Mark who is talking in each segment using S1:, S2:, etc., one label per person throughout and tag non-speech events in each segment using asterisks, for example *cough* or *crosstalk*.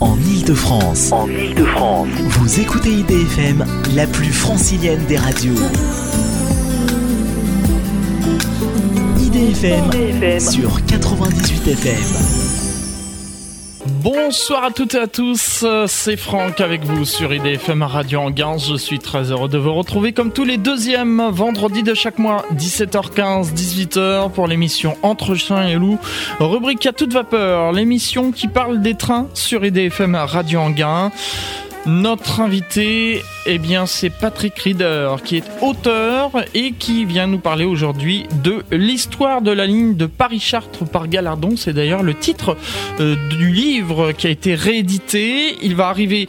S1: en Ile-de-France.
S2: En Ile-de-France.
S1: Vous écoutez IDFM, la plus francilienne des radios. IDFM,
S2: IDFM.
S1: sur 98 FM.
S3: Bonsoir à toutes et à tous, euh, c'est Franck avec vous sur IDFM Radio Anguin. Je suis très heureux de vous retrouver comme tous les deuxièmes vendredis de chaque mois, 17h15, 18h pour l'émission Entre chiens et loups, rubrique à toute vapeur, l'émission qui parle des trains sur IDFM Radio Anguin. Notre invité, eh bien, c'est Patrick Rieder, qui est auteur et qui vient nous parler aujourd'hui de l'histoire de la ligne de Paris-Chartres par Galardon. C'est d'ailleurs le titre euh, du livre qui a été réédité. Il va arriver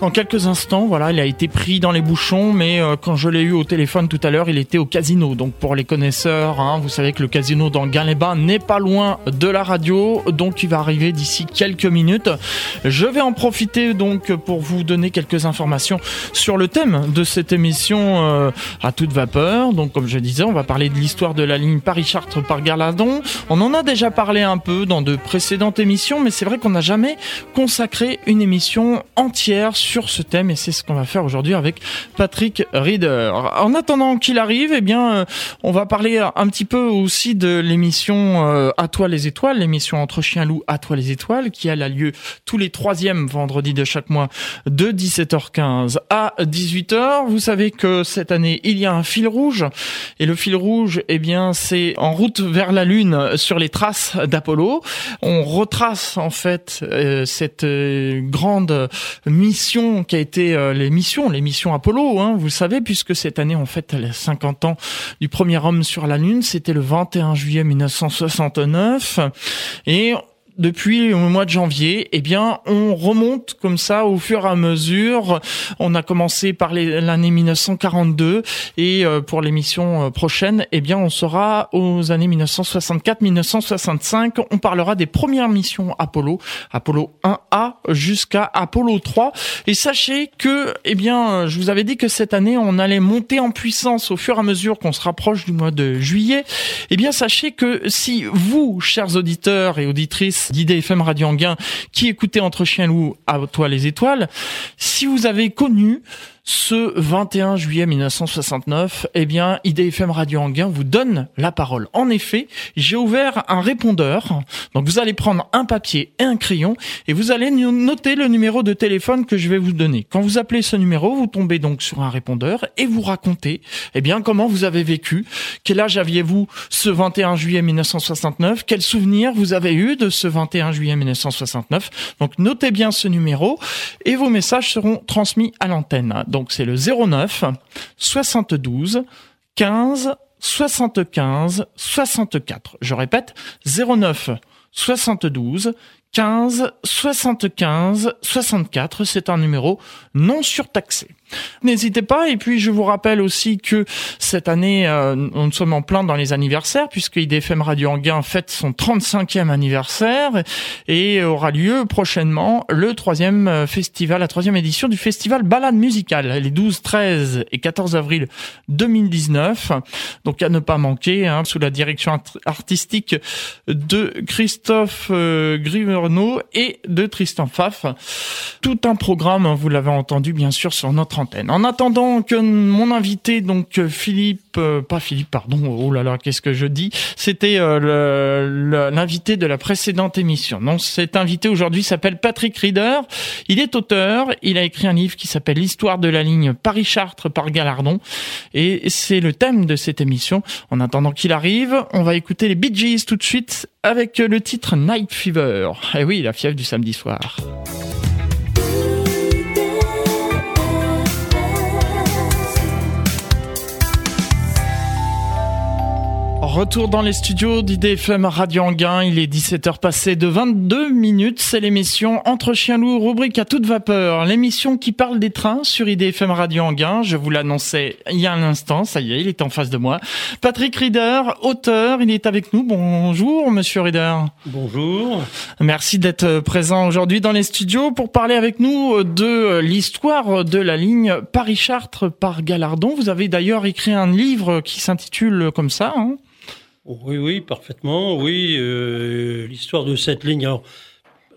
S3: en quelques instants. Voilà, il a été pris dans les bouchons, mais euh, quand je l'ai eu au téléphone tout à l'heure, il était au casino. Donc pour les connaisseurs, hein, vous savez que le casino dans Gain-les-Bains n'est pas loin de la radio, donc il va arriver d'ici quelques minutes. Je vais en profiter donc pour vous donner quelques informations sur le thème de cette émission euh, à toute vapeur. Donc comme je disais, on va parler de l'histoire de la ligne Paris-Chartres par Galardon. On en a déjà parlé un peu dans de précédentes émissions, mais c'est vrai qu'on n'a jamais consacré une émission entière sur ce thème et c'est ce qu'on va faire aujourd'hui avec Patrick Reader. En attendant qu'il arrive, eh bien, euh, on va parler un petit peu aussi de l'émission euh, À toi les étoiles, l'émission Entre chiens loups À toi les étoiles, qui a lieu tous les troisièmes vendredis de chaque mois de 17h15 à 18h. Vous savez que cette année, il y a un fil rouge. Et le fil rouge, eh bien, c'est en route vers la Lune sur les traces d'Apollo. On retrace, en fait, euh, cette euh, grande mission qui a été euh, les missions, les missions Apollo, hein, vous le savez, puisque cette année, en fait, les 50 ans du premier homme sur la Lune. C'était le 21 juillet 1969. Et depuis le mois de janvier, eh bien, on remonte comme ça au fur et à mesure. On a commencé par l'année 1942 et euh, pour l'émission euh, prochaine, eh bien, on sera aux années 1964-1965. On parlera des premières missions Apollo, Apollo 1A jusqu'à Apollo 3. Et sachez que, eh bien, je vous avais dit que cette année, on allait monter en puissance au fur et à mesure qu'on se rapproche du mois de juillet. Eh bien, sachez que si vous, chers auditeurs et auditrices, d'IDFM Radio Anguin qui écoutait Entre Chiens Loups à toi les étoiles. Si vous avez connu ce 21 juillet 1969, eh bien, IDFM Radio Anguin vous donne la parole. En effet, j'ai ouvert un répondeur. Donc, vous allez prendre un papier et un crayon et vous allez noter le numéro de téléphone que je vais vous donner. Quand vous appelez ce numéro, vous tombez donc sur un répondeur et vous racontez, eh bien, comment vous avez vécu. Quel âge aviez-vous ce 21 juillet 1969? Quels souvenirs vous avez eu de ce 21 juillet 1969? Donc, notez bien ce numéro et vos messages seront transmis à l'antenne. Donc c'est le 09 72 15 75 64. Je répète, 09 72 15 75 64. C'est un numéro non surtaxé. N'hésitez pas. Et puis, je vous rappelle aussi que cette année, euh, nous sommes en plein dans les anniversaires, puisque IDFM Radio Anguin fête son 35e anniversaire et aura lieu prochainement le troisième euh, festival, la troisième édition du festival Balade Musicale, les 12, 13 et 14 avril 2019. Donc, à ne pas manquer, hein, sous la direction artistique de Christophe euh, et de Tristan Pfaff. Tout un programme, vous l'avez entendu bien sûr sur notre En attendant que mon invité, donc Philippe, euh, pas Philippe, pardon, oh là là, qu'est-ce que je dis? C'était euh, l'invité de la précédente émission. Non, cet invité aujourd'hui s'appelle Patrick Rieder. Il est auteur, il a écrit un livre qui s'appelle L'histoire de la ligne Paris-Chartres par Galardon. Et c'est le thème de cette émission. En attendant qu'il arrive, on va écouter les Bee Gees tout de suite avec le titre Night Fever. Eh oui, la fièvre du samedi soir. Retour dans les studios d'IDFM Radio Anguin. Il est 17h passé de 22 minutes. C'est l'émission Entre chiens loups, rubrique à toute vapeur. L'émission qui parle des trains sur IDFM Radio Anguin. Je vous l'annonçais il y a un instant. Ça y est, il est en face de moi. Patrick Rieder, auteur. Il est avec nous. Bonjour, monsieur Rieder.
S4: Bonjour.
S3: Merci d'être présent aujourd'hui dans les studios pour parler avec nous de l'histoire de la ligne Paris-Chartres par Galardon. Vous avez d'ailleurs écrit un livre qui s'intitule comme ça, hein
S4: oui, oui, parfaitement. Oui, euh, l'histoire de cette ligne. Alors,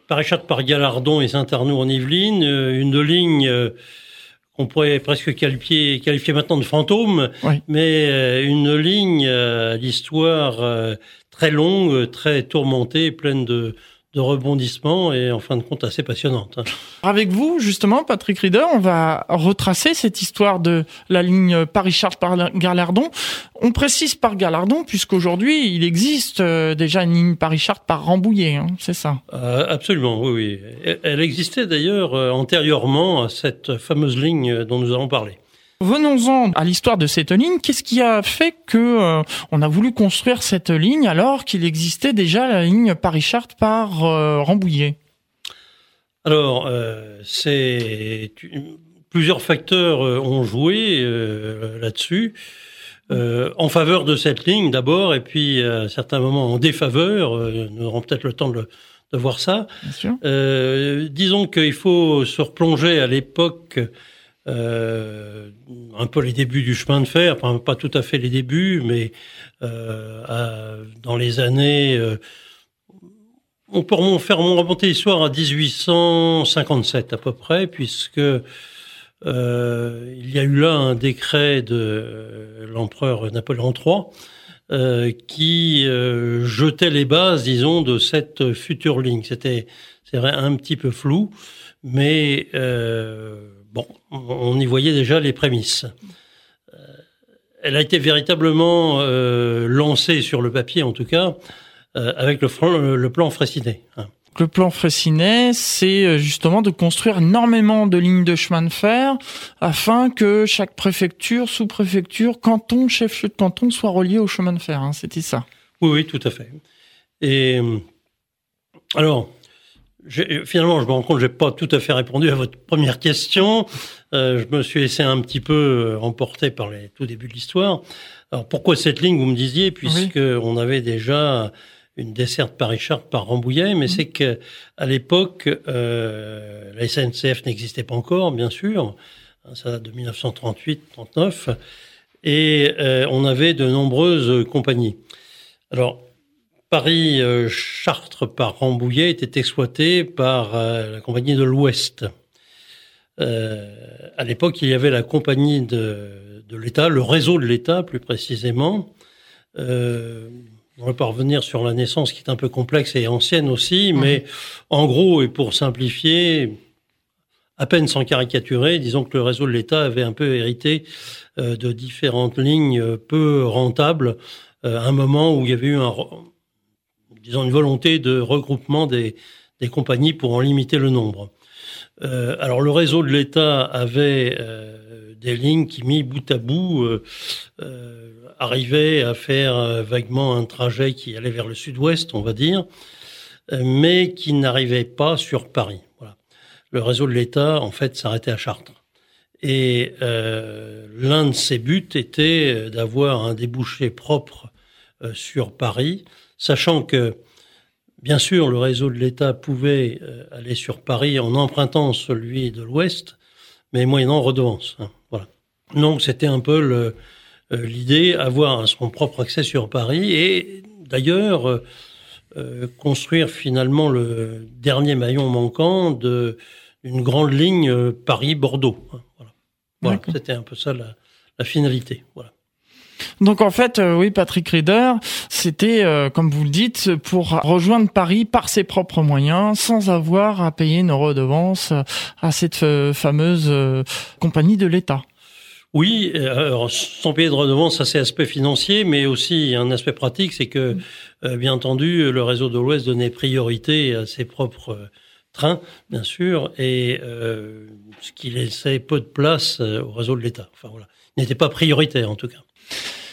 S2: Paris-Chartres par Galardon et Saint-Arnaud en Yvelines, une ligne qu'on pourrait presque qualifier, qualifier maintenant de fantôme, mais une ligne d'histoire très longue, très tourmentée, pleine de, de rebondissements et en fin de compte assez passionnante. Hein.
S3: Avec vous, justement, Patrick Rieder, on va retracer cette histoire de la ligne Paris-Chartres par Galardon. On précise par Galardon puisqu'aujourd'hui, il existe euh, déjà une ligne Paris-Chartres par Rambouillet, hein, c'est ça?
S2: Euh, Absolument, oui, oui. Elle existait d'ailleurs euh, antérieurement à cette fameuse ligne dont nous allons parler.
S3: Venons-en à l'histoire de cette ligne. Qu'est-ce qui a fait que euh, on a voulu construire cette ligne alors qu'il existait déjà la ligne Paris-Chartres par euh, Rambouillet?
S2: Alors, euh, c'est plusieurs facteurs ont joué là-dessus. en faveur de cette ligne d'abord, et puis à certains moments en défaveur. nous aurons peut-être le temps de, de voir ça. disons qu'il faut se replonger à l'époque euh, un peu les débuts du chemin de fer, pas tout à fait les débuts, mais euh, dans les années, euh, on peut faire remonter l'histoire à 1857 à peu près, puisque il y a eu là un décret de l'empereur Napoléon III qui jetait les bases, disons, de cette future ligne. C'était, c'est vrai, un petit peu flou, mais Bon, on y voyait déjà les prémices. Euh, elle a été véritablement euh, lancée sur le papier, en tout cas, euh, avec le, le, plan Fraissinet.
S3: Hein. Le plan Fraissinet, c'est justement de construire énormément de lignes de chemin de fer afin que chaque préfecture, sous-préfecture, canton, chef-lieu de canton soit relié au chemin de fer. Hein. C'était ça.
S2: Oui, oui, tout à fait. Et alors, finalement, je me rends compte que j'ai pas tout à fait répondu à votre première question. Euh, je me suis laissé un petit peu euh, emporter par les tout début de l'histoire. Alors pourquoi cette ligne, vous me disiez, puisque on avait déjà une desserte Paris-Chartres par Rambouillet, mais c'est que à l'époque, euh, la SNCF n'existait pas encore, bien sûr. Ça date de 1938-39, et euh, on avait de nombreuses compagnies. Alors Paris-Chartres par Rambouillet était exploité par euh, la compagnie de l'Ouest. Euh, à l'époque, il y avait la compagnie de, de l'État, le réseau de l'État plus précisément. Euh, on va pas revenir sur la naissance qui est un peu complexe et ancienne aussi, mais en gros, et pour simplifier, à peine sans caricaturer, disons que le réseau de l'État avait un peu hérité euh, de différentes lignes peu rentables, à un moment où il y avait eu un, disons, une volonté de regroupement des, compagnies pour en limiter le nombre. Euh, alors le réseau de l'État avait euh, des lignes qui, mis bout à bout, euh, arrivaient à faire vaguement un trajet qui allait vers le sud-ouest, on va dire, mais qui n'arrivait pas sur Paris. Le réseau de l'État, en fait, s'arrêtait à Chartres. Et l'un de ses buts était d'avoir un débouché propre sur Paris sachant que, bien sûr, le réseau de l'État pouvait euh, aller sur Paris en empruntant celui de l'Ouest, mais moyennant redevance. Hein, voilà. Donc c'était un peu euh, l'idée, avoir son propre accès sur Paris et d'ailleurs euh, construire finalement le dernier maillon manquant de d'une grande ligne Paris-Bordeaux. Hein, voilà, voilà c'était un peu ça la, la finalité. Voilà.
S3: Donc en fait, euh, oui, Patrick Rieder, c'était, euh, comme vous le dites, pour rejoindre Paris par ses propres moyens, sans avoir à payer une redevance à cette euh, fameuse compagnie de l'État.
S2: Oui, sans payer de redevance, ça c'est aspect financier, mais aussi un aspect pratique, c'est que, bien entendu, le réseau de l'Ouest donnait priorité à ses propres trains, bien sûr, et ce qui laissait peu de place au réseau de l'État. Enfin voilà, n'était pas prioritaire en tout cas.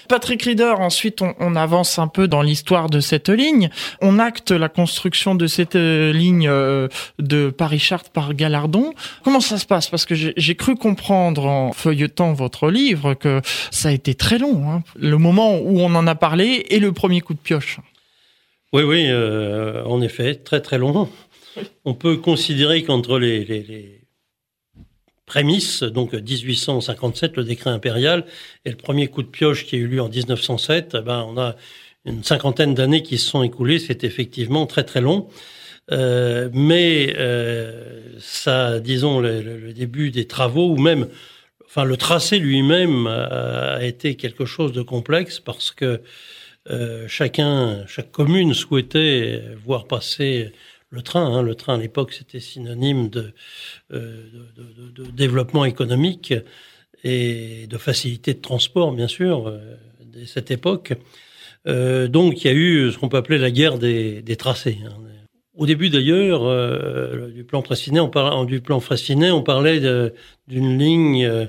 S3: Patrick Rieder, ensuite on, avance un peu dans l'histoire de cette ligne. On acte la construction de cette euh, ligne euh, de Paris-Chartres par Galardon. Comment ça se passe? Parce que j'ai cru comprendre en feuilletant votre livre que ça a été très long, hein. le moment où on en a parlé et le premier coup de pioche.
S2: Oui, oui, euh, en effet, très très long. On peut considérer qu'entre les, les prémisse, donc 1857, le décret impérial, et le premier coup de pioche qui a eu lieu en 1907, eh ben, on a une cinquantaine d'années qui se sont écoulées, c'est effectivement très très long. mais ça, disons, le, début des travaux, ou même, enfin, le tracé lui-même a, été quelque chose de complexe parce que chacun, chaque commune souhaitait voir passer le train. Hein. Le train à l'époque, c'était synonyme de, de, développement économique et de facilité de transport, bien sûr, dès cette époque. Euh, donc il y a eu ce qu'on peut appeler la guerre des, tracés. Hein. Au début d'ailleurs euh, du plan Fraissinet, on parlait du plan Fraissinet, on parlait d'une ligne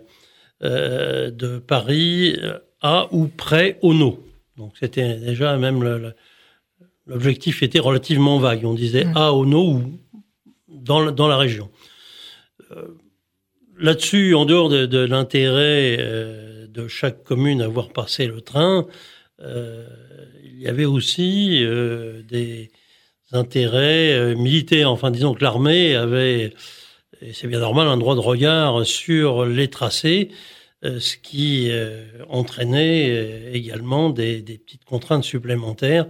S2: euh, de Paris à ou près Ono. Donc c'était déjà même l'objectif était relativement vague. On disait à Ono ou dans, dans la région. Là-dessus, en dehors de, de l'intérêt de chaque commune à voir passer le train, euh, il y avait aussi euh, des intérêts euh, militaires. Enfin, disons que l'armée avait, et c'est bien normal, un droit de regard sur les tracés, ce qui entraînait également des, des, petites contraintes supplémentaires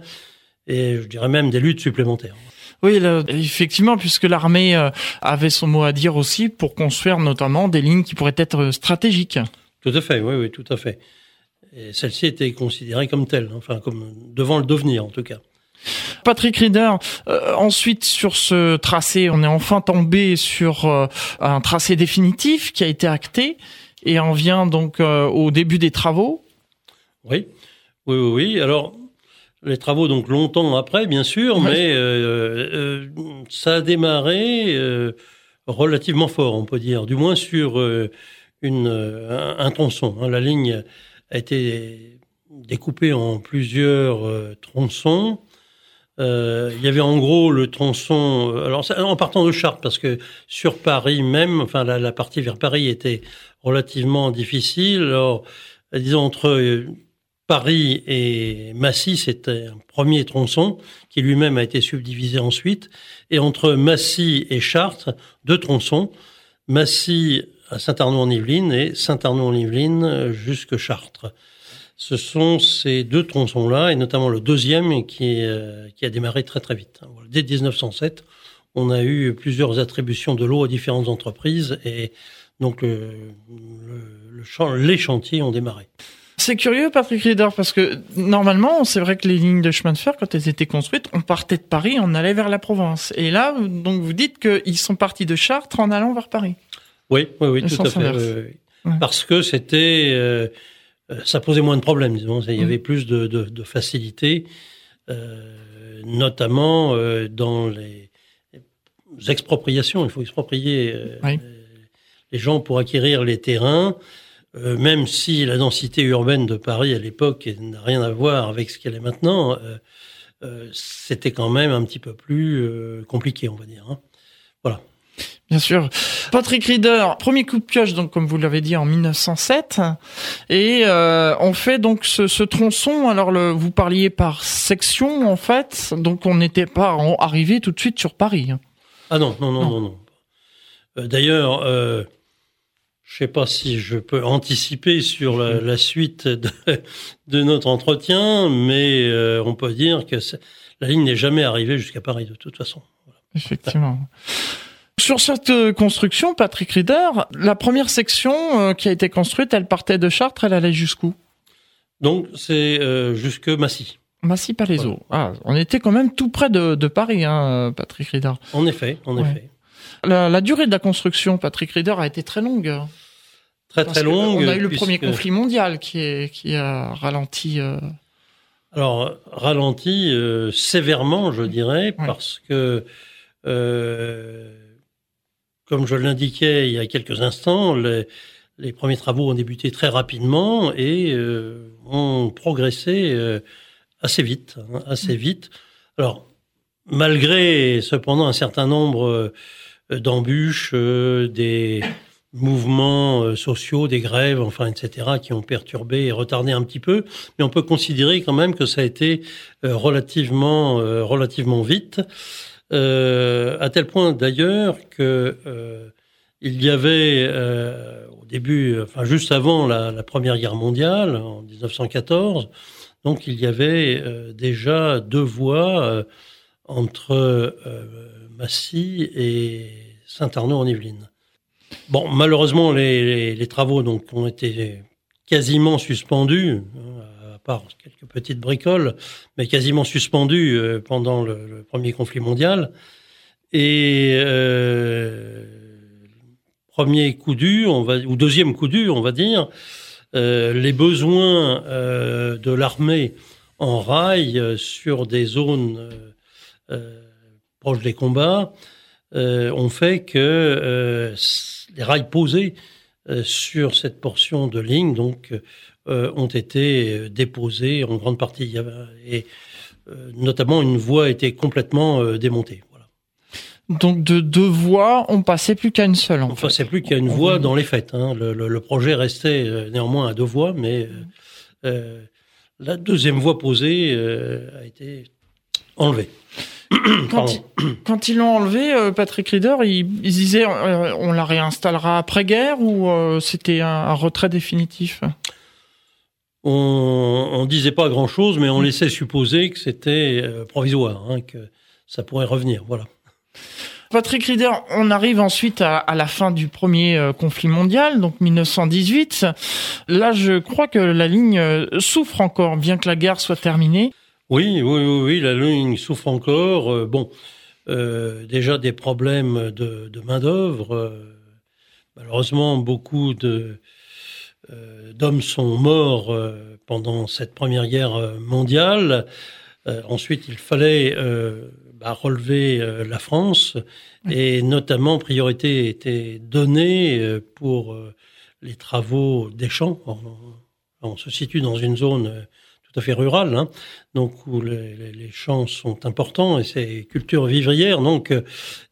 S2: et je dirais même des luttes supplémentaires.
S3: Oui, effectivement, puisque l'armée avait son mot à dire aussi pour construire notamment des lignes qui pourraient être stratégiques.
S2: Tout à fait, oui, oui, tout à fait. Et celle-ci était considérée comme telle, enfin comme devant le devenir en tout cas.
S3: Patrick Rieder, euh, ensuite sur ce tracé, on est enfin tombé sur euh, un tracé définitif qui a été acté et on vient donc euh, au début des travaux.
S2: Oui, oui, oui. oui. Alors les travaux donc longtemps après, bien sûr, mais ça a démarré relativement fort, on peut dire, du moins sur une, un, tronçon. Hein. La ligne a été découpé en plusieurs euh, tronçons. Euh, il y avait en gros le tronçon, euh, alors en partant de Chartres, parce que sur Paris même, enfin la, la partie vers Paris était relativement difficile. Alors, disons entre Paris et Massy, c'était un premier tronçon qui lui-même a été subdivisé ensuite. Et entre Massy et Chartres, deux tronçons. Massy à Saint-Arnaud-en-Yvelines et Saint-Arnaud-en-Yvelines jusque Chartres. Ce sont ces deux tronçons-là, et notamment le deuxième, qui, euh, qui a démarré très très vite. Dès 1907, on a eu plusieurs attributions de l'eau à différentes entreprises, et donc le, le, les chantiers ont démarré.
S3: C'est curieux, Patrick Rieder, parce que normalement, c'est vrai que les lignes de chemin de fer, quand elles étaient construites, on partait de Paris, on allait vers la Provence. Et là, donc vous dites qu'ils sont partis de Chartres en allant vers Paris.
S2: Oui, oui, oui, tout à fait. Parce que c'était, euh, euh, ça posait moins de problèmes, disons. Il y avait plus de, de, de facilité, euh, notamment euh, dans les expropriations. Il faut exproprier les gens pour acquérir les terrains. Même si la densité urbaine de Paris à l'époque n'a rien à voir avec ce qu'elle est maintenant, c'était quand même un petit peu plus compliqué, on va dire. Hein. Voilà.
S3: Bien sûr. Patrick Rieder, premier coup de pioche, donc comme vous l'avez dit en 1907, et euh, on fait donc ce, ce tronçon. Alors le, vous parliez par section en fait, donc on n'était pas arrivé tout de suite sur Paris. Hein.
S2: Ah non, non, non, non, non. Euh, D'ailleurs, euh, je sais pas si je peux anticiper sur la, la suite de, de, notre entretien, mais euh, on peut dire que la ligne n'est jamais arrivée jusqu'à Paris de toute façon.
S3: Voilà. Effectivement. Sur cette euh, construction, Patrick Rieder, la première section euh, qui a été construite, elle partait de Chartres, elle allait jusqu'où?
S2: Donc c'est euh, jusque Massy.
S3: Massy Palaiso. Ah, on était quand même tout près de, de Paris, hein, Patrick Rieder.
S2: En effet, en effet.
S3: La, la, durée de la construction, Patrick Rieder, a été très longue.
S2: Très très longue.
S3: On a eu le premier conflit mondial qui, est, qui a ralenti. Euh...
S2: Alors ralenti euh, sévèrement, je dirais, parce que euh, comme je l'indiquais il y a quelques instants, les, les, premiers travaux ont débuté très rapidement et euh, ont progressé assez vite, hein, assez vite. Alors, malgré cependant un certain nombre d'embûches, euh, des mouvements euh, sociaux, des grèves, enfin, etc., qui ont perturbé et retardé un petit peu, mais on peut considérer quand même que ça a été relativement, relativement vite euh, à tel point d'ailleurs que euh, il y avait euh, au début, enfin juste avant la, la, Première Guerre mondiale, en 1914, donc il y avait euh, déjà deux voies entre Massy et Saint-Arnaud en Yvelines. Bon, malheureusement, les, travaux donc ont été quasiment suspendus, hein, à part quelques petites bricoles, mais quasiment suspendus pendant le, premier conflit mondial. Et premier coup dur, on va, ou deuxième coup dur, on va dire, euh, les besoins euh, de l'armée en rail euh, sur des zones proches des combats ont fait que les rails posés sur cette portion de ligne donc ont été déposés en grande partie. Et notamment une voie a été complètement démontée.
S3: Donc de deux voies, on passait plus qu'à une seule.
S2: on passait plus qu'à une voie dans les faits. Hein. Le, projet restait euh, néanmoins à deux voies, mais euh, euh, la deuxième voie posée a été enlevée.
S3: Quand, ils, l'ont enlevé, Patrick Rieder, il, disait on la réinstallera après-guerre ou c'était un, retrait définitif?
S2: On, ne disait pas grand-chose, mais on laissait supposer que c'était provisoire, hein, que ça pourrait revenir. Voilà.
S3: Patrick Rieder, on arrive ensuite à, la fin du premier euh, conflit mondial, donc 1918. Là, je crois que la ligne euh, souffre encore, bien que la guerre soit terminée.
S2: Oui, oui, oui, la ligne souffre encore. Euh, bon, déjà des problèmes de, main d'œuvre. malheureusement, beaucoup de d'hommes sont morts pendant cette première guerre mondiale. ensuite, il fallait à relever euh, la France et notamment priorité était donnée euh, pour euh, les travaux des champs. On, se situe dans une zone fait rurale, hein, donc où les, champs sont importants et c'est culture vivrière. Donc,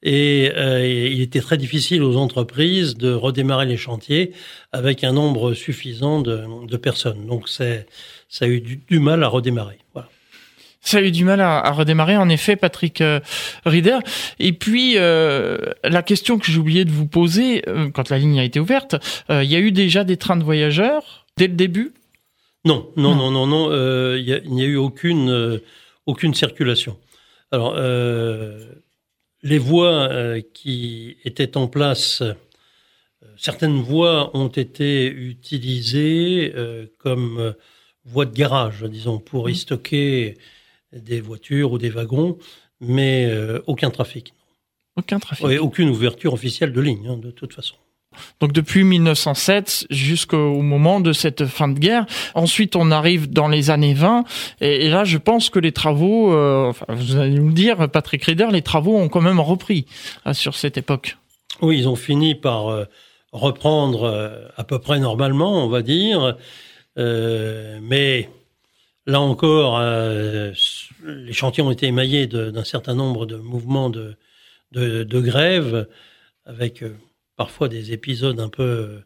S2: et, il était très difficile aux entreprises de redémarrer les chantiers avec un nombre suffisant de, personnes. Donc, c'est ça a eu du mal à redémarrer.
S3: Ça a eu du mal à, redémarrer, en effet, Patrick euh, Rieder. Et puis, euh, la question que j'ai oublié de vous poser, euh, quand la ligne a été ouverte, il y a eu déjà des trains de voyageurs dès le début?
S2: Non, non, non, non, non. Il n'y a, eu aucune, aucune circulation. Alors, les voies qui étaient en place, certaines voies ont été utilisées comme voies de garage, disons, pour y mmh. stocker des voitures ou des wagons, mais euh, aucun trafic.
S3: Aucun trafic.
S2: Aucune ouverture officielle de ligne, hein, de toute façon.
S3: Donc depuis 1907 jusqu'au moment de cette fin de guerre. Ensuite, on arrive dans les années 20 et, là, je pense que les travaux, euh, vous allez nous dire, Patrick Rieder, les travaux ont quand même repris hein, sur cette époque.
S2: Oui, ils ont fini par euh, reprendre à peu près normalement, on va dire, mais Là encore, euh, les chantiers ont été émaillés d'un certain nombre de mouvements de, de, grève, avec euh, parfois des épisodes un peu,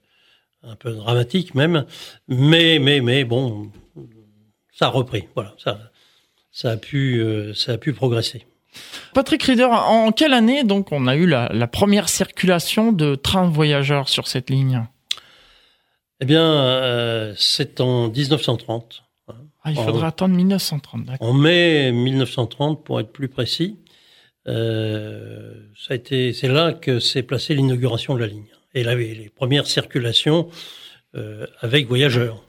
S2: un peu dramatiques même. Mais, mais, mais bon, ça a repris. Voilà, ça, ça a pu, euh, ça a pu progresser.
S3: Patrick Rieder, en quelle année donc on a eu la, la première circulation de trains voyageurs sur cette ligne?
S2: Eh bien, c'est en 1930.
S3: Ah, il faudra attendre 1930.
S2: En mai 1930, pour être plus précis, euh, ça a été, c'est là que s'est placée l'inauguration de la ligne. Et là, les premières circulations euh, avec voyageurs.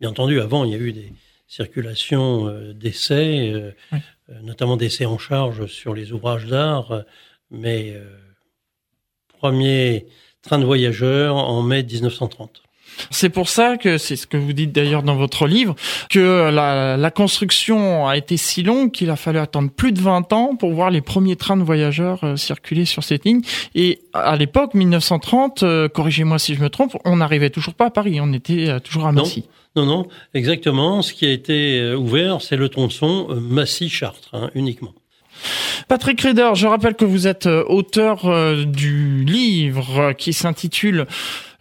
S2: Bien entendu, avant, il y a eu des circulations euh, d'essais, notamment d'essais en charge sur les ouvrages d'art, mais premier train de voyageurs en mai 1930.
S3: C'est pour ça que c'est ce que vous dites d'ailleurs dans votre livre, que la, la construction a été si longue qu'il a fallu attendre plus de 20 ans pour voir les premiers trains de voyageurs euh, circuler sur cette ligne. Et à l'époque, 1930, euh, corrigez-moi si je me trompe, on n'arrivait toujours pas à Paris, on était euh, toujours à Massy.
S2: Non, non, exactement. Ce qui a été ouvert, c'est le tronçon Massy-Chartres, hein, uniquement.
S3: Patrick Rieder, je rappelle que vous êtes auteur du livre qui s'intitule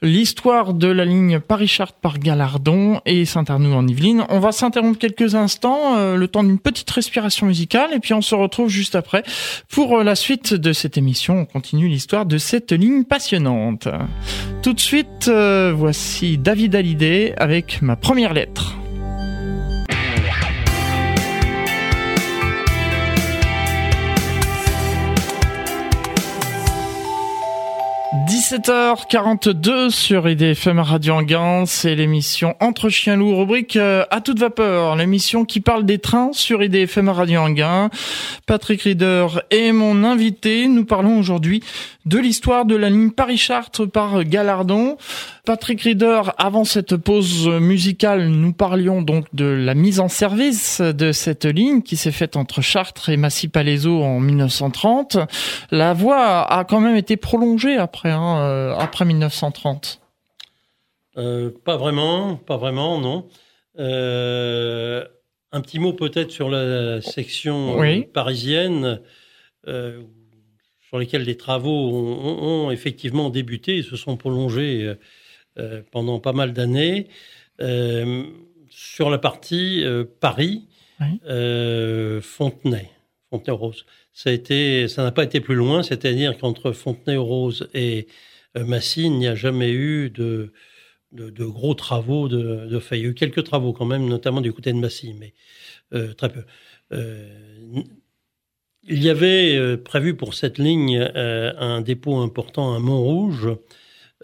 S3: l'histoire de la ligne Paris-Chartres par Galardon et Saint-Arnoux en Yvelines. On va s'interrompre quelques instants, euh, le temps d'une petite respiration musicale, et puis on se retrouve juste après pour euh, la suite de cette émission. On continue l'histoire de cette ligne passionnante. Tout de suite, euh, voici David Hallyday avec ma première lettre. 17h42 sur IDFM Radio Anguin, c'est l'émission Entre chiens loups, rubrique euh, à toute vapeur, l'émission qui parle des trains sur IDFM Radio Anguin. Patrick Rieder est mon invité. Nous parlons aujourd'hui de l'histoire de la ligne Paris-Chartres par Galardon. Patrick Rieder, avant cette pause musicale, nous parlions donc de la mise en service de cette ligne qui s'est faite entre Chartres et Massy-Palaiseau en 1930. La voie a quand même été prolongée après, hein, euh, après 1930.
S2: Euh, pas vraiment, pas vraiment, non. Euh, un petit mot peut-être sur la section parisienne. Euh, sur lesquels les travaux ont, effectivement débuté et se sont prolongés euh, euh, pendant pas mal d'années. Euh, sur la partie Paris, Fontenay, Fontenay-Rose. Ça n'a pas été plus loin, c'est-à-dire qu'entre Fontenay-Rose et Massy, il n'y a jamais eu de, de, gros travaux de, de fait. Il y a eu quelques travaux quand même, notamment du côté de Massy, mais très peu. Il y avait euh, prévu pour cette ligne euh, un dépôt important à Montrouge.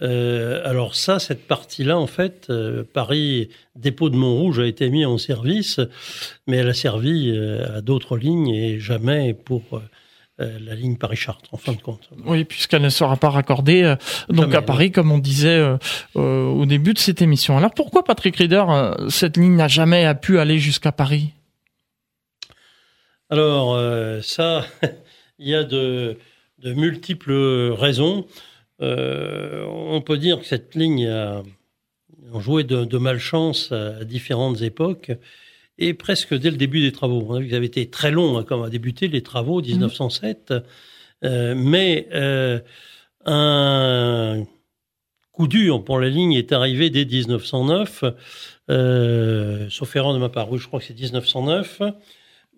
S2: Euh, alors ça, cette partie-là, en fait, Paris dépôt de Montrouge a été mis en service, mais elle a servi à d'autres lignes et jamais pour la ligne Paris-Chartres, en fin de compte.
S3: Oui, puisqu'elle ne sera pas raccordée donc à Paris, comme on disait au début de cette émission. Alors pourquoi, Patrick Rieder, cette ligne n'a jamais pu aller jusqu'à Paris?
S2: Alors, euh, ça, *laughs* il y a de, multiples raisons. Euh, on peut dire que cette ligne a, joué de, malchance à différentes époques et presque dès le début des travaux. On a vu qu'ils avaient été très longs hein, quand on a débuté les travaux, 1907. Mmh. Euh, mais un coup dur pour la ligne est arrivé dès 1909, sauf erreur de ma part, oui, je crois que c'est 1909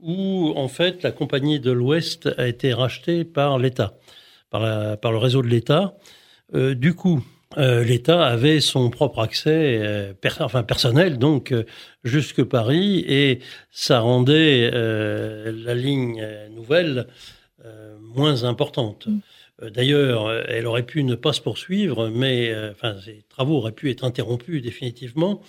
S2: où en fait la compagnie de l'Ouest a été rachetée par l'État, par, par, le réseau de l'État. Euh, du coup, euh, l'État avait son propre accès, euh, enfin personnel, donc jusque Paris, et ça rendait la ligne nouvelle moins importante. Mm. D'ailleurs, elle aurait pu ne pas se poursuivre, mais enfin, ces travaux auraient pu être interrompus définitivement.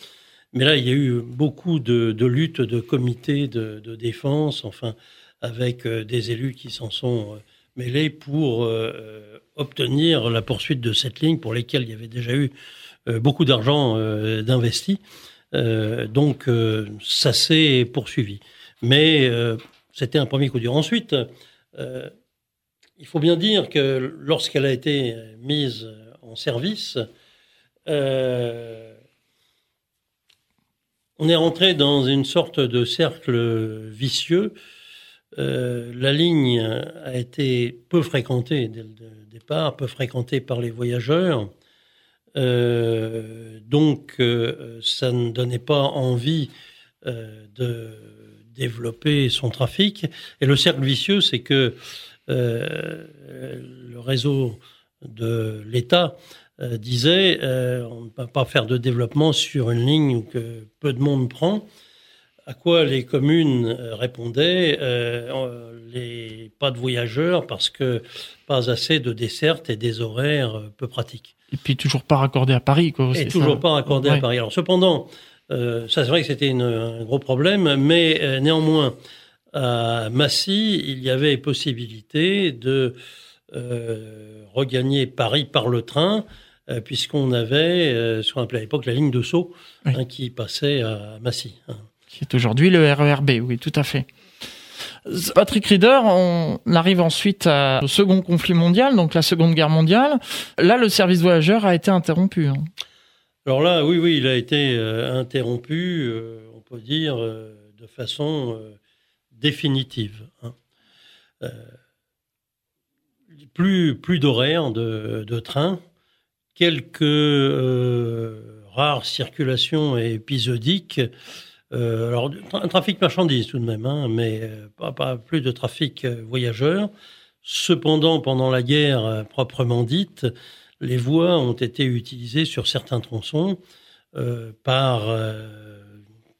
S2: Mais là, il y a eu beaucoup de, luttes de comités de, défense, enfin, avec euh, des élus qui s'en sont euh, mêlés pour euh, obtenir la poursuite de cette ligne pour lesquelles il y avait déjà eu beaucoup d'argent d'investi. donc, ça s'est poursuivi. Mais c'était un premier coup dur. Ensuite, il faut bien dire que lorsqu'elle a été mise en service, on est rentré dans une sorte de cercle vicieux. Euh, la ligne a été peu fréquentée dès le départ, peu fréquentée par les voyageurs. Euh, donc, euh, ça ne donnait pas envie de développer son trafic. Et le cercle vicieux, c'est que le réseau de l'État euh, disait euh, on ne peut pas faire de développement sur une ligne que peu de monde prend. À quoi les communes euh, répondaient les, pas de voyageurs parce que pas assez de dessertes et des horaires peu pratiques.
S3: Et puis toujours pas raccordé à Paris. Quoi,
S2: et toujours pas raccordé à Paris. Alors cependant, ça c'est vrai que c'était un gros problème, mais néanmoins, à Massy, il y avait possibilité de regagner Paris par le train euh, puisqu'on avait euh, ce qu'on appelait à l'époque la ligne de saut hein, qui passait à Massy.
S3: Hein. Qui est aujourd'hui le RERB, oui, tout à fait. Patrick Rieder, on arrive ensuite au second conflit mondial, donc la Seconde Guerre mondiale. Là, le service voyageur a été interrompu. Hein.
S2: Alors là, oui, oui, il a été euh, interrompu, on peut dire, de façon définitive. Plus plus d'horaires de, de train quelques euh, rares circulations épisodiques. Euh, un trafic marchandise tout de même, hein, mais euh, pas, plus de trafic voyageurs. Cependant, pendant la guerre proprement dite, les voies ont été utilisées sur certains tronçons par,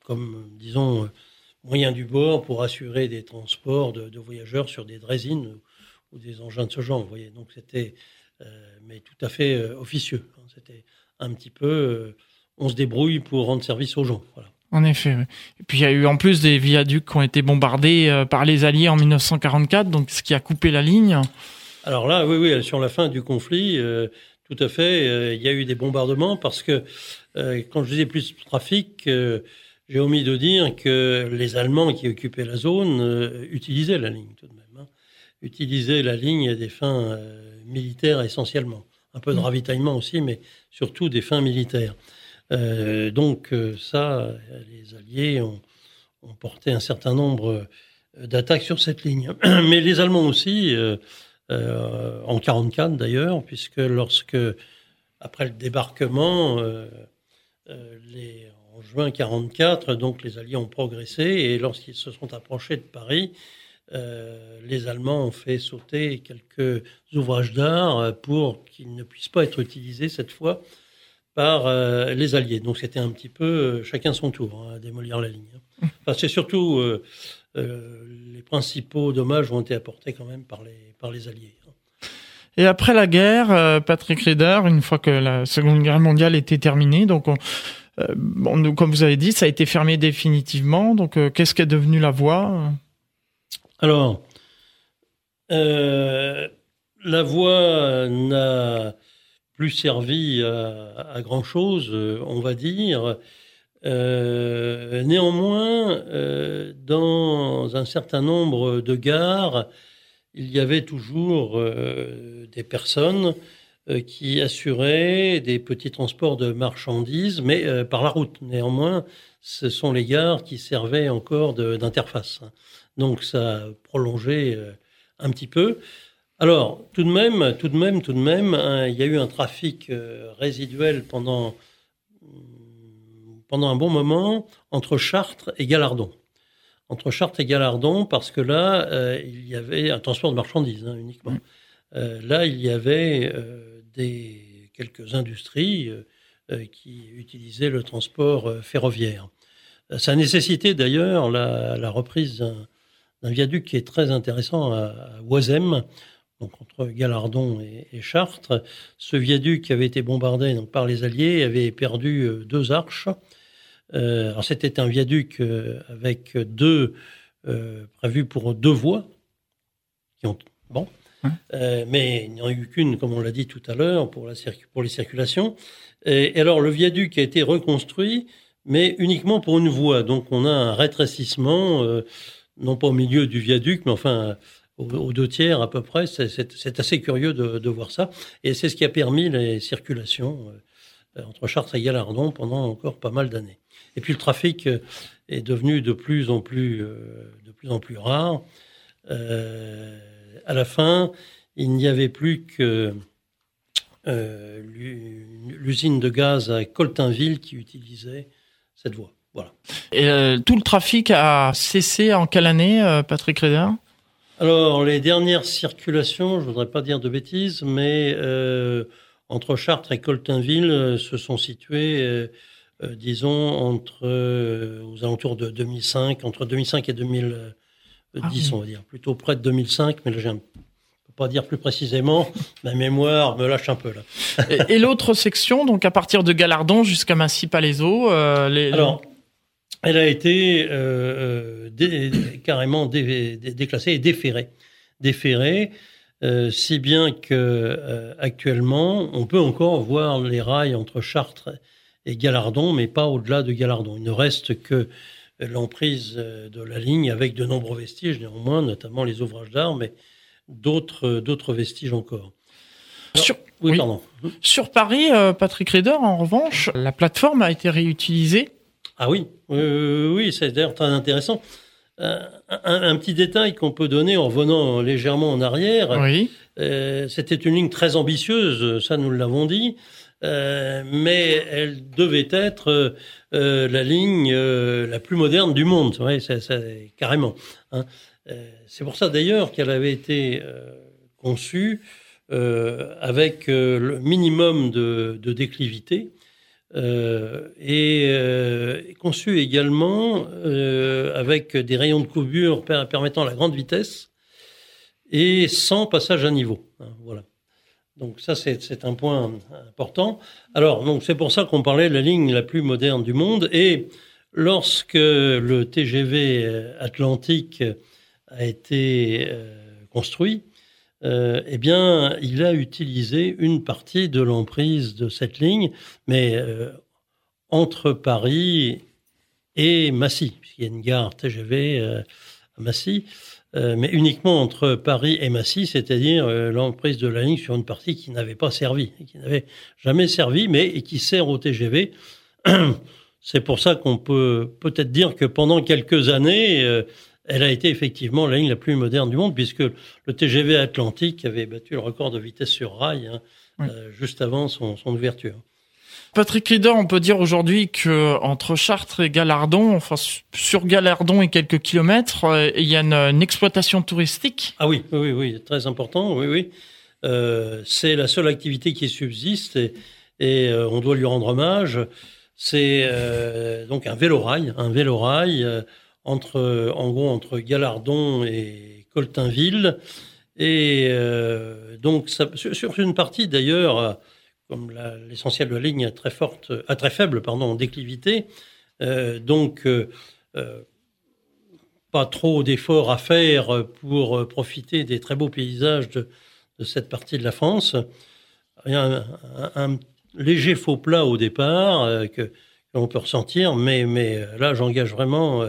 S2: comme disons, moyen du bord pour assurer des transports de, voyageurs sur des drésines ou, des engins de ce genre. Vous voyez, donc c'était mais tout à fait officieux. C'était un petit peu, on se débrouille pour rendre service aux gens. Voilà.
S3: En effet. Et puis il y a eu en plus des viaducs qui ont été bombardés par les Alliés en 1944, donc ce qui a coupé la ligne.
S2: Alors là, oui, oui, sur la fin du conflit, tout à fait, il y a eu des bombardements parce que quand je disais plus de trafic, j'ai omis de dire que les Allemands qui occupaient la zone utilisaient la ligne tout de même utiliser la ligne à des fins euh, militaires essentiellement. Un peu de mm. ravitaillement aussi, mais surtout des fins militaires. Euh, donc euh, ça, les Alliés ont, porté un certain nombre d'attaques sur cette ligne. *clears throat* Mais les Allemands aussi, en 44 d'ailleurs, puisque lorsque, après le débarquement, les, en juin 44, donc les Alliés ont progressé, et lorsqu'ils se sont approchés de Paris, euh, les Allemands ont fait sauter quelques ouvrages d'art pour qu'ils ne puissent pas être utilisés cette fois par euh, les Alliés. Donc c'était un petit peu euh, chacun son tour hein, à démolir la ligne. Hein. Enfin, c'est surtout les principaux dommages ont été apportés quand même par les, par les Alliés. Hein.
S3: Et après la guerre, Patrick Rieder, une fois que la Seconde Guerre mondiale était terminée, donc comme vous avez dit, ça a été fermé définitivement. Donc qu'est-ce qu'est devenu la voie?
S2: Alors, euh, la voie n'a plus servi à, grand-chose, on va dire. Euh, néanmoins, euh, dans un certain nombre de gares, il y avait toujours des personnes qui assuraient des petits transports de marchandises, mais par la route. Néanmoins, ce sont les gares qui servaient encore d'interface. Donc ça a prolongé euh, un petit peu. Alors, tout de même, tout de même, tout de même, hein, il y a eu un trafic euh, résiduel pendant, pendant un bon moment entre Chartres et Galardon. Entre Chartres et Galardon, parce que là, euh, il y avait un transport de marchandises hein, uniquement. là, il y avait des, quelques industries qui utilisaient le transport ferroviaire. Ça a nécessité d'ailleurs la, la reprise d'un un viaduc qui est très intéressant à, Oisem, donc entre Galardon et, Chartres. Ce viaduc qui avait été bombardé donc, par les Alliés avait perdu euh, deux arches. Euh, alors c'était un viaduc euh, avec deux prévus pour deux voies qui ont bon, mais il n'y en a eu qu'une, comme on l'a dit tout à l'heure, pour, la pour les circulations. Et, et, alors le viaduc a été reconstruit, mais uniquement pour une voie. Donc on a un rétrécissement non pas au milieu du viaduc, mais enfin aux, deux tiers à peu près. C'est assez curieux de, voir ça. Et c'est ce qui a permis les circulations euh, entre Chartres et Galardon pendant encore pas mal d'années. Et puis le trafic euh, est devenu de plus en plus, euh, de plus, en plus rare. à la fin, il n'y avait plus que l'usine de gaz à Coltainville qui utilisait cette voie. Voilà.
S3: Et euh, tout le trafic a cessé en quelle année, euh, Patrick Reder
S2: Alors, les dernières circulations, je voudrais pas dire de bêtises, mais euh, entre Chartres et Coltainville se sont situées, disons, entre, aux alentours de 2005, entre 2005 et 2010, ah on va dire. Plutôt près de 2005, mais là, j'ai pas dire plus précisément, *laughs* ma mémoire me lâche un peu là.
S3: et, l'autre section, donc à partir de Galardon jusqu'à Massy-Palaiseau, les,
S2: Alors, elle a été euh, euh carrément déclassée et déférée. Déférée, euh, si bien que euh, actuellement, on peut encore voir les rails entre Chartres et Galardon, mais pas au-delà de Galardon. Il ne reste que l'emprise de la ligne avec de nombreux vestiges, néanmoins, notamment les ouvrages d'art, mais d'autres d'autres vestiges encore.
S3: Sur, oui, Sur Paris, Patrick Reder, en revanche, la plateforme a été réutilisée
S2: ah oui, oui, c'est d'ailleurs très intéressant. Euh, un, petit détail qu'on peut donner en revenant légèrement en arrière. Oui. Euh, c'était une ligne très ambitieuse, ça nous l'avons dit, euh, mais elle devait être la ligne la plus moderne du monde. Ouais, carrément. Hein. c'est pour ça d'ailleurs qu'elle avait été conçue avec le minimum de, de déclivité euh, et euh, conçu également euh, avec des rayons de courbure permettant la grande vitesse et sans passage à niveau. Hein, voilà. Donc ça, c'est un point important. Alors, c'est pour ça qu'on parlait de la ligne la plus moderne du monde. Et lorsque le TGV Atlantique a été construit, euh, eh bien, il a utilisé une partie de l'emprise de cette ligne, mais euh, entre Paris et Massy, puisqu'il y a une gare TGV à Massy. Euh, mais uniquement entre Paris et Massy, c'est-à-dire euh, l'emprise de la ligne sur une partie qui n'avait pas servi, qui n'avait jamais servi, mais qui sert au TGV. *clears throat* C'est pour ça qu'on peut peut-être dire que pendant quelques années, euh, elle a été effectivement la ligne la plus moderne du monde, puisque le TGV Atlantique avait battu le record de vitesse sur rail hein, juste avant son, son ouverture.
S3: Patrick Rieder, on peut dire aujourd'hui que entre Chartres et Galardon, enfin sur Galardon et quelques kilomètres, euh, il y a une, exploitation touristique.
S2: Ah oui, oui, oui, très important, oui, oui. Euh, c'est la seule activité qui subsiste et, et euh, on doit lui rendre hommage. C'est euh, donc un vélorail, un vélorail euh, entre, en gros, entre Galardon et Coltainville. Et donc, ça, sur, une partie d'ailleurs comme l'essentiel de la ligne est très à très faible, pardon, déclivité. Euh, donc, euh, euh, pas trop d'efforts à faire pour profiter des très beaux paysages de, cette partie de la France. Un, léger faux plat au départ que l'on peut ressentir, mais, mais là, j'engage vraiment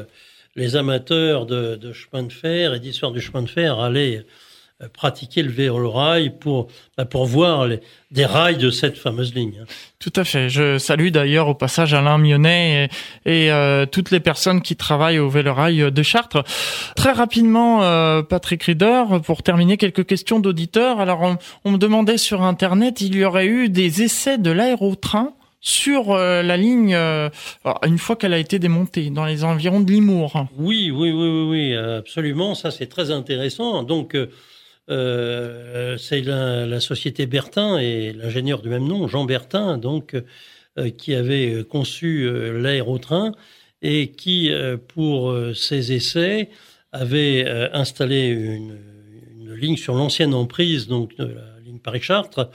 S2: les amateurs de, de, chemin de fer et d'histoire du chemin de fer aller euh, pratiquer le vélo rail pour, bah, pour voir les, des rails de cette fameuse ligne. Hein.
S3: Tout à fait. Je salue d'ailleurs au passage Alain Mionnet et, et euh, toutes les personnes qui travaillent au vélo rail de Chartres. Très rapidement, euh, Patrick Rieder, pour terminer, quelques questions d'auditeurs. Alors, on, on, me demandait sur Internet, il y aurait eu des essais de l'aérotrain sur euh, la ligne euh, une fois qu'elle a été démontée dans les environs de Limours.
S2: Oui, oui, oui, oui, absolument. Ça, c'est très intéressant. Donc, euh, c'est la, la, société Bertin et l'ingénieur du même nom, Jean Bertin, donc, qui avait conçu l'aérotrain et qui, pour ses essais, avait installé une, une, ligne sur l'ancienne emprise, donc la ligne Paris-Chartres,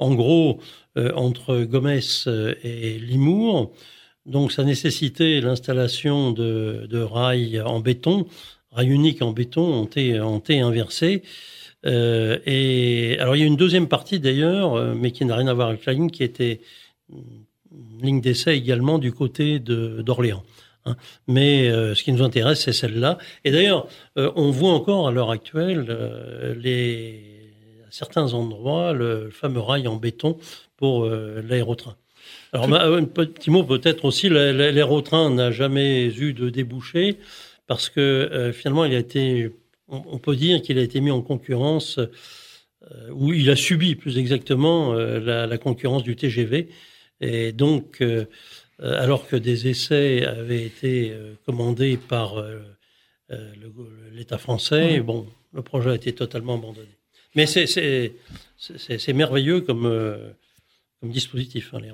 S2: en gros entre Gomès et Limours. Donc ça nécessitait l'installation de, rails en béton, rails uniques en béton en T, en T inversé. Euh, et alors il y a une deuxième partie d'ailleurs, euh, mais qui n'a rien à voir avec la ligne, qui était une ligne d'essai également du côté d'Orléans. Hein. Mais euh, ce qui nous intéresse, c'est celle-là. Et d'ailleurs, euh, on voit encore à l'heure actuelle euh, les, certains endroits le fameux rail en béton pour l'aérotrain. Alors, un petit mot peut-être aussi, l'aérotrain n'a jamais eu de débouché parce que finalement, il a été on, peut dire qu'il a été mis en concurrence, euh, ou il a subi plus exactement euh, la, la, concurrence du TGV. Et donc, euh, alors que des essais avaient été commandés par l'État français, bon, le projet a été totalement abandonné. Mais c'est merveilleux comme, comme dispositif, hein, les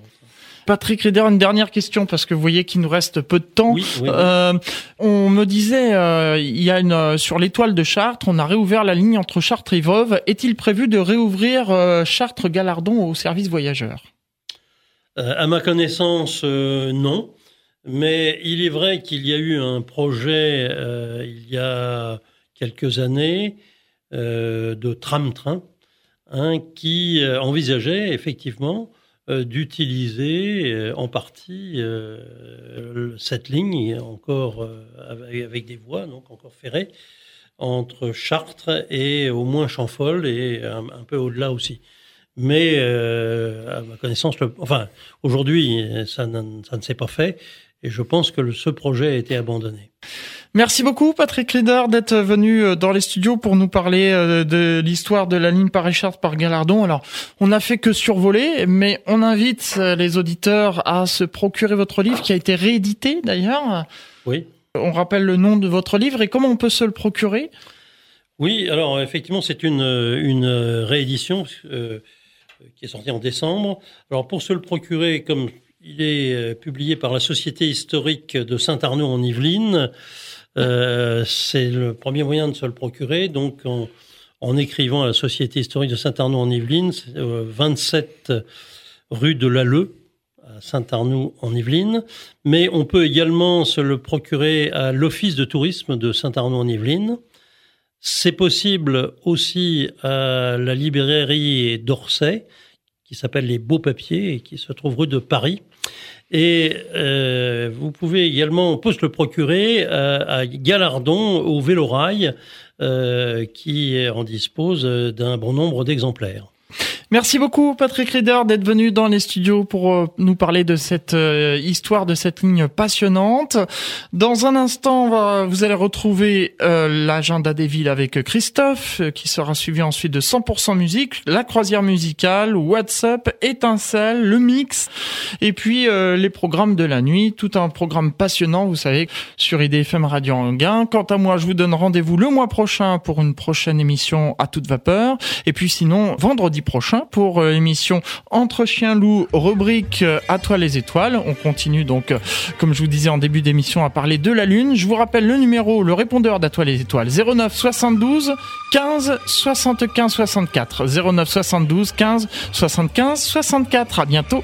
S3: Patrick Rieder, une dernière question parce que vous voyez qu'il nous reste peu de temps.
S2: Oui, oui,
S3: euh, on me disait, euh, il y a une euh, sur l'étoile de Chartres, on a réouvert la ligne entre Chartres et Vauve. Est-il prévu de réouvrir euh, Chartres-Galardon au service voyageurs?
S2: Euh, À ma connaissance, non. Mais il est vrai qu'il y a eu un projet il y a quelques années de tram-train hein, qui envisageait effectivement euh, d'utiliser euh, en partie euh, cette ligne encore avec, des voies, donc encore ferrées, entre Chartres et au moins Champfol et un, peu au-delà aussi. Mais à ma connaissance, enfin aujourd'hui, ça ne s'est pas fait et je pense que ce projet a été abandonné.
S3: Merci beaucoup Patrick Leader d'être venu euh, dans les studios pour nous parler euh, de l'histoire de la ligne Paris-Chartres par Galardon. Alors, on n'a fait que survoler, mais on invite euh, les auditeurs à se procurer votre livre qui a été réédité d'ailleurs.
S2: Oui.
S3: On rappelle le nom de votre livre et comment on peut se le procurer?
S2: Oui, alors effectivement, c'est une, une réédition euh, qui est sortie en décembre. Alors pour se le procurer, comme il est publié par la Société historique de Saint-Arnaud en Yvelines, euh, c'est le premier moyen de se le procurer. Donc, on, en écrivant à la Société historique de Saint-Arnaud en Yvelines, 27 rue de l'Alleux, à Saint-Arnoux en Yvelines, mais on peut également se le procurer à l'Office de tourisme de Saint-Arnoux en Yvelines. C'est possible aussi à la librairie d'Orsay, qui s'appelle Les Beaux Papiers et qui se trouve rue de Paris. Et euh, vous pouvez également, on peut se le procurer à, à Galardon au Vélorail, euh, qui en dispose d'un bon nombre d'exemplaires.
S3: Merci beaucoup Patrick Rieder d'être venu dans les studios pour euh, nous parler de cette euh, histoire, de cette ligne passionnante. Dans un instant, vous allez retrouver euh, l'agenda des villes avec Christophe, qui sera suivi ensuite de 100% musique, la croisière musicale, WhatsApp, étincelle, le mix, et puis les programmes de la nuit, tout un programme passionnant, vous savez, sur IDFM Radio Anguin. Quant à moi, je vous donne rendez-vous le mois prochain pour une prochaine émission à toute vapeur, et puis sinon vendredi prochain pour euh, l'émission Entre chiens loups, rubrique euh, À toi les étoiles. On continue donc, euh, comme je vous disais en début d'émission, à parler de la Lune. Je vous rappelle le numéro, le répondeur d'À toi les étoiles 09 72 15 75 64. 09 72 15 75 64. À bientôt.